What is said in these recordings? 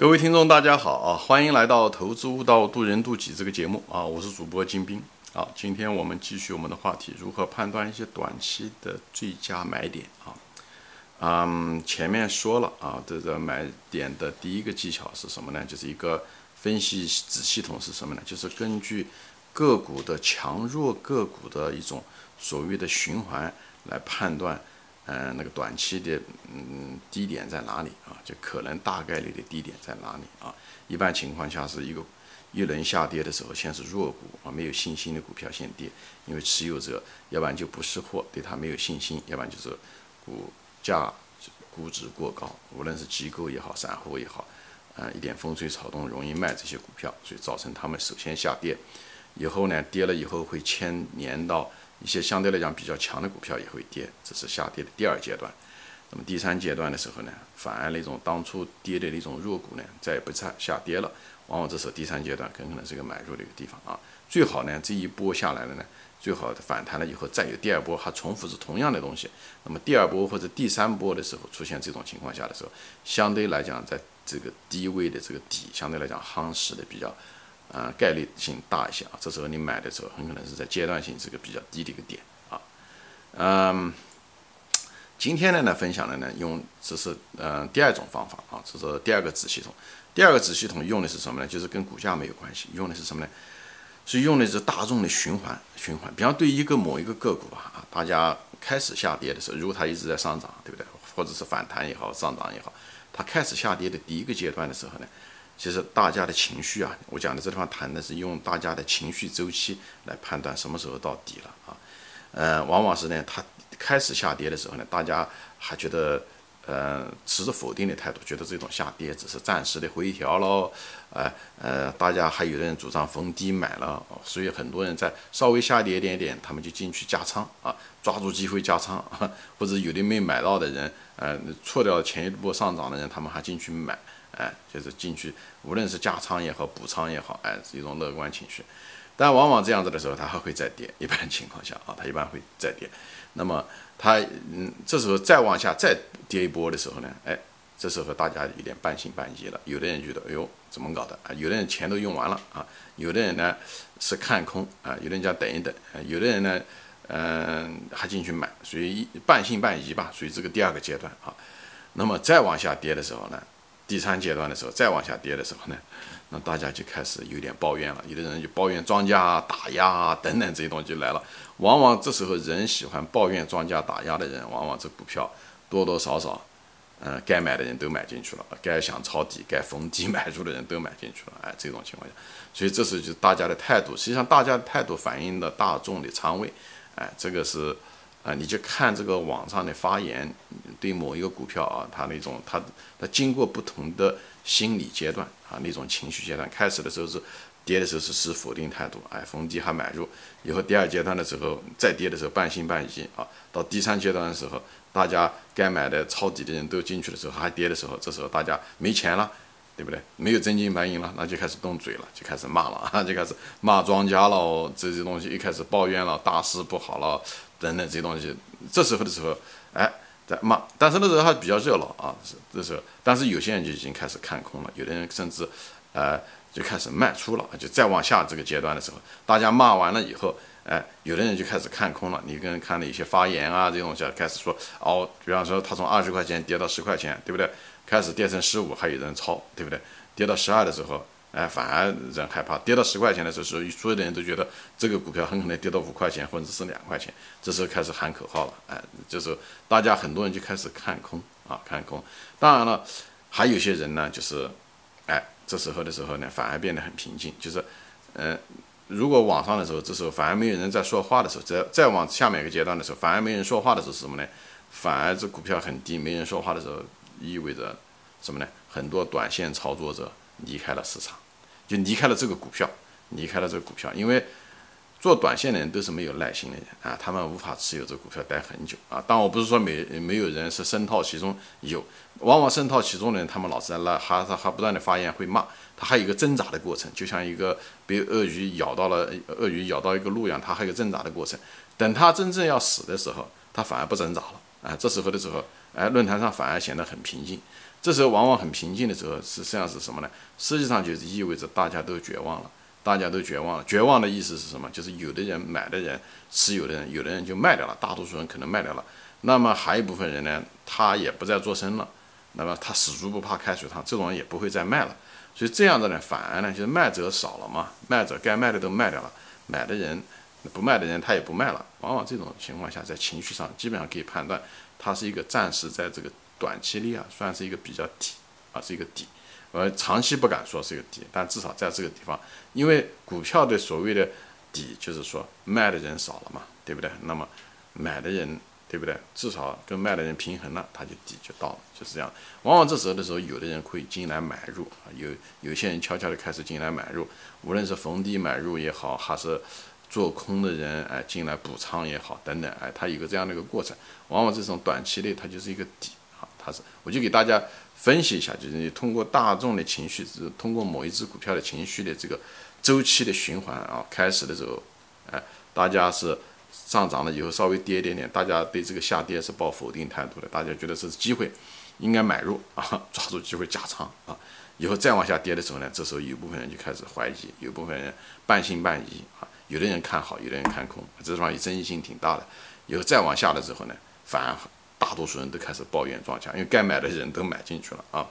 各位听众，大家好啊！欢迎来到《投资悟道，渡人渡己》这个节目啊！我是主播金兵啊！今天我们继续我们的话题，如何判断一些短期的最佳买点啊？嗯，前面说了啊，这个买点的第一个技巧是什么呢？就是一个分析子系统是什么呢？就是根据个股的强弱、个股的一种所谓的循环来判断。嗯，那个短期的嗯低点在哪里啊？就可能大概率的低点在哪里啊？一般情况下是一个一轮下跌的时候，先是弱股啊，没有信心的股票先跌，因为持有者要不然就不识货，对它没有信心，要不然就是股价估值过高，无论是机构也好，散户也好，啊，一点风吹草动容易卖这些股票，所以造成他们首先下跌，以后呢跌了以后会牵连到。一些相对来讲比较强的股票也会跌，这是下跌的第二阶段。那么第三阶段的时候呢，反而那种当初跌的那种弱股呢，再也不再下跌了。往往这时候第三阶段很可能是一个买入的一个地方啊。最好呢，这一波下来了呢，最好反弹了以后再有第二波，还重复是同样的东西。那么第二波或者第三波的时候出现这种情况下的时候，相对来讲在这个低位的这个底，相对来讲夯实的比较。啊，概率性大一些啊，这时候你买的时候很可能是在阶段性这个比较低的一个点啊。嗯，今天呢呢分享的呢用这是嗯第二种方法啊，这是第二个子系统。第二个子系统用的是什么呢？就是跟股价没有关系，用的是什么呢？是用的是大众的循环循环。比方对一个某一个个股啊，大家开始下跌的时候，如果它一直在上涨，对不对？或者是反弹也好，上涨也好，它开始下跌的第一个阶段的时候呢？其实大家的情绪啊，我讲的这地方谈的是用大家的情绪周期来判断什么时候到底了啊，呃，往往是呢，它开始下跌的时候呢，大家还觉得。呃，持着否定的态度，觉得这种下跌只是暂时的回调喽，呃呃，大家还有的人主张逢低买了，所以很多人在稍微下跌一点点，他们就进去加仓啊，抓住机会加仓，或者有的没买到的人，呃，错掉前一波上涨的人，他们还进去买，哎，就是进去，无论是加仓也好，补仓也好，哎，是一种乐观情绪。但往往这样子的时候，它还会再跌。一般情况下啊，它一般会再跌。那么它嗯，这时候再往下再跌一波的时候呢，哎，这时候大家有点半信半疑了。有的人觉得，哎呦，怎么搞的啊？有的人钱都用完了啊。有的人呢是看空啊，有的人叫等一等啊。有的人呢，嗯，还进去买，属于半信半疑吧，属于这个第二个阶段啊。那么再往下跌的时候呢，第三阶段的时候，再往下跌的时候呢？那大家就开始有点抱怨了，有的人就抱怨庄家打压啊等等这些东西就来了。往往这时候人喜欢抱怨庄家打压的人，往往这股票多多少少，嗯，该买的人都买进去了，该想抄底、该逢低买入的人都买进去了。哎，这种情况下，所以这时候就大家的态度，实际上大家的态度反映了大众的仓位。哎，这个是。啊，你就看这个网上的发言，对某一个股票啊，它那种它它经过不同的心理阶段啊，那种情绪阶段，开始的时候是跌的时候是持否定态度，哎，逢低还买入，以后第二阶段的时候再跌的时候半信半疑啊，到第三阶段的时候，大家该买的抄底的人都进去的时候还跌的时候，这时候大家没钱了，对不对？没有真金白银了，那就开始动嘴了，就开始骂了啊，就开始骂庄家了，这些东西一开始抱怨了，大势不好了。等等这些东西，这时候的时候，哎，在骂，但是那时候还比较热闹啊，是这时候，但是有些人就已经开始看空了，有的人甚至，呃，就开始卖出了，就再往下这个阶段的时候，大家骂完了以后，哎，有的人就开始看空了，你跟看了一些发言啊，这种东西开始说，哦，比方说他从二十块钱跌到十块钱，对不对？开始跌成十五，还有人抄，对不对？跌到十二的时候。哎，反而人害怕，跌到十块钱的时候，所有的人都觉得这个股票很可能跌到五块钱或者是两块钱，这时候开始喊口号了。哎，这时候大家很多人就开始看空啊，看空。当然了，还有些人呢，就是，哎，这时候的时候呢，反而变得很平静。就是，嗯，如果网上的时候，这时候反而没有人在说话的时候，再再往下面一个阶段的时候，反而没人说话的时候是什么呢？反而这股票很低，没人说话的时候，意味着什么呢？很多短线操作者。离开了市场，就离开了这个股票，离开了这个股票，因为做短线的人都是没有耐心的人啊，他们无法持有这个股票待很久啊。当然，我不是说没没有人是深套其中，有，往往深套其中的人，他们老是在那还还还不断的发言会骂，他还有一个挣扎的过程，就像一个被鳄鱼咬到了，鳄鱼咬到一个鹿一样，他还有挣扎的过程。等他真正要死的时候，他反而不挣扎了啊。这时候的时候，哎，论坛上反而显得很平静。这时候往往很平静的时候，实际上是什么呢？实际上就是意味着大家都绝望了，大家都绝望了。绝望的意思是什么？就是有的人买的人持有的人，有的人就卖掉了，大多数人可能卖掉了。那么还有一部分人呢，他也不再做声了。那么他死猪不怕开水烫，这种人也不会再卖了。所以这样的呢，反而呢，就是卖者少了嘛，卖者该卖的都卖掉了，买的人不卖的人他也不卖了。往往这种情况下，在情绪上基本上可以判断，它是一个暂时在这个短期内啊，算是一个比较底啊，是一个底。呃，长期不敢说是一个底，但至少在这个地方，因为股票的所谓的底，就是说卖的人少了嘛，对不对？那么买的人。对不对？至少跟卖的人平衡了，它就底就到了，就是这样。往往这时候的时候，有的人会进来买入，有有些人悄悄的开始进来买入，无论是逢低买入也好，还是做空的人哎进来补仓也好，等等哎，它有个这样的一个过程。往往这种短期内它就是一个底啊，它是我就给大家分析一下，就是你通过大众的情绪，是通过某一只股票的情绪的这个周期的循环啊，开始的时候哎，大家是。上涨了以后稍微跌一点点，大家对这个下跌是抱否定态度的，大家觉得这是机会，应该买入啊，抓住机会加仓啊。以后再往下跌的时候呢，这时候有部分人就开始怀疑，有部分人半信半疑啊，有的人看好，有的人看空，这地方也争议性挺大的。以后再往下的时候呢，反而大多数人都开始抱怨庄家，因为该买的人都买进去了啊，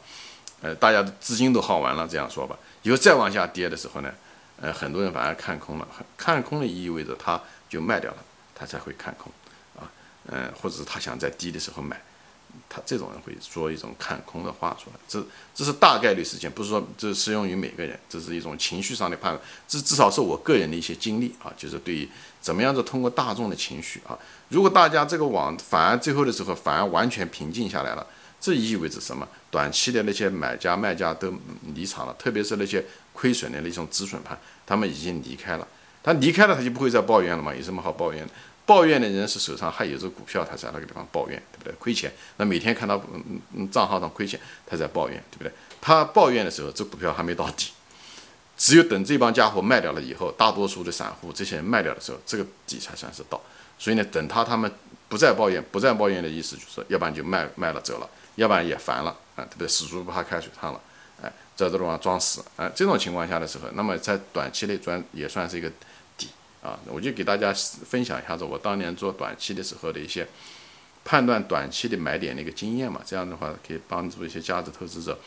呃，大家的资金都耗完了，这样说吧。以后再往下跌的时候呢，呃，很多人反而看空了，看空的意味着他就卖掉了。他才会看空，啊，嗯，或者是他想在低的时候买，他这种人会说一种看空的话出来，这这是大概率事件，不是说这适用于每个人，这是一种情绪上的判断，这至少是我个人的一些经历啊，就是对于怎么样子通过大众的情绪啊，如果大家这个网反而最后的时候反而完全平静下来了，这意味着什么？短期的那些买家卖家都离场了，特别是那些亏损的那种止损盘，他们已经离开了，他离开了他就不会再抱怨了嘛，有什么好抱怨的？抱怨的人是手上还有这股票，他在那个地方抱怨，对不对？亏钱，那每天看到嗯嗯账号上亏钱，他在抱怨，对不对？他抱怨的时候，这股票还没到底，只有等这帮家伙卖掉了以后，大多数的散户这些人卖掉的时候，这个底才算是到。所以呢，等他他们不再抱怨，不再抱怨的意思就是，要不然就卖卖了走了，要不然也烦了啊，对不对？死猪不怕开水烫了，在这地方装死啊，这种情况下的时候，那么在短期内赚也算是一个底。啊，我就给大家分享一下子我当年做短期的时候的一些判断短期的买点的一个经验嘛，这样的话可以帮助一些价值投资者，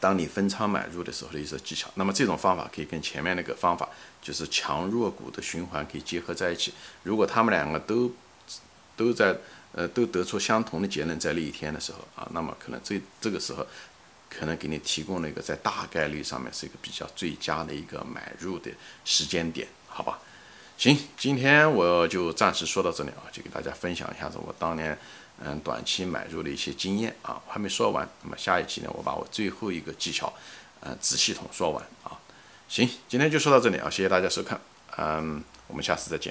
当你分仓买入的时候的一些技巧。那么这种方法可以跟前面那个方法，就是强弱股的循环可以结合在一起。如果他们两个都都在呃都得出相同的结论在那一天的时候啊，那么可能这这个时候可能给你提供了一个在大概率上面是一个比较最佳的一个买入的时间点。好吧，行，今天我就暂时说到这里啊，就给大家分享一下子我当年嗯短期买入的一些经验啊，我还没说完。那么下一期呢，我把我最后一个技巧嗯子系统说完啊。行，今天就说到这里啊，谢谢大家收看，嗯，我们下次再见。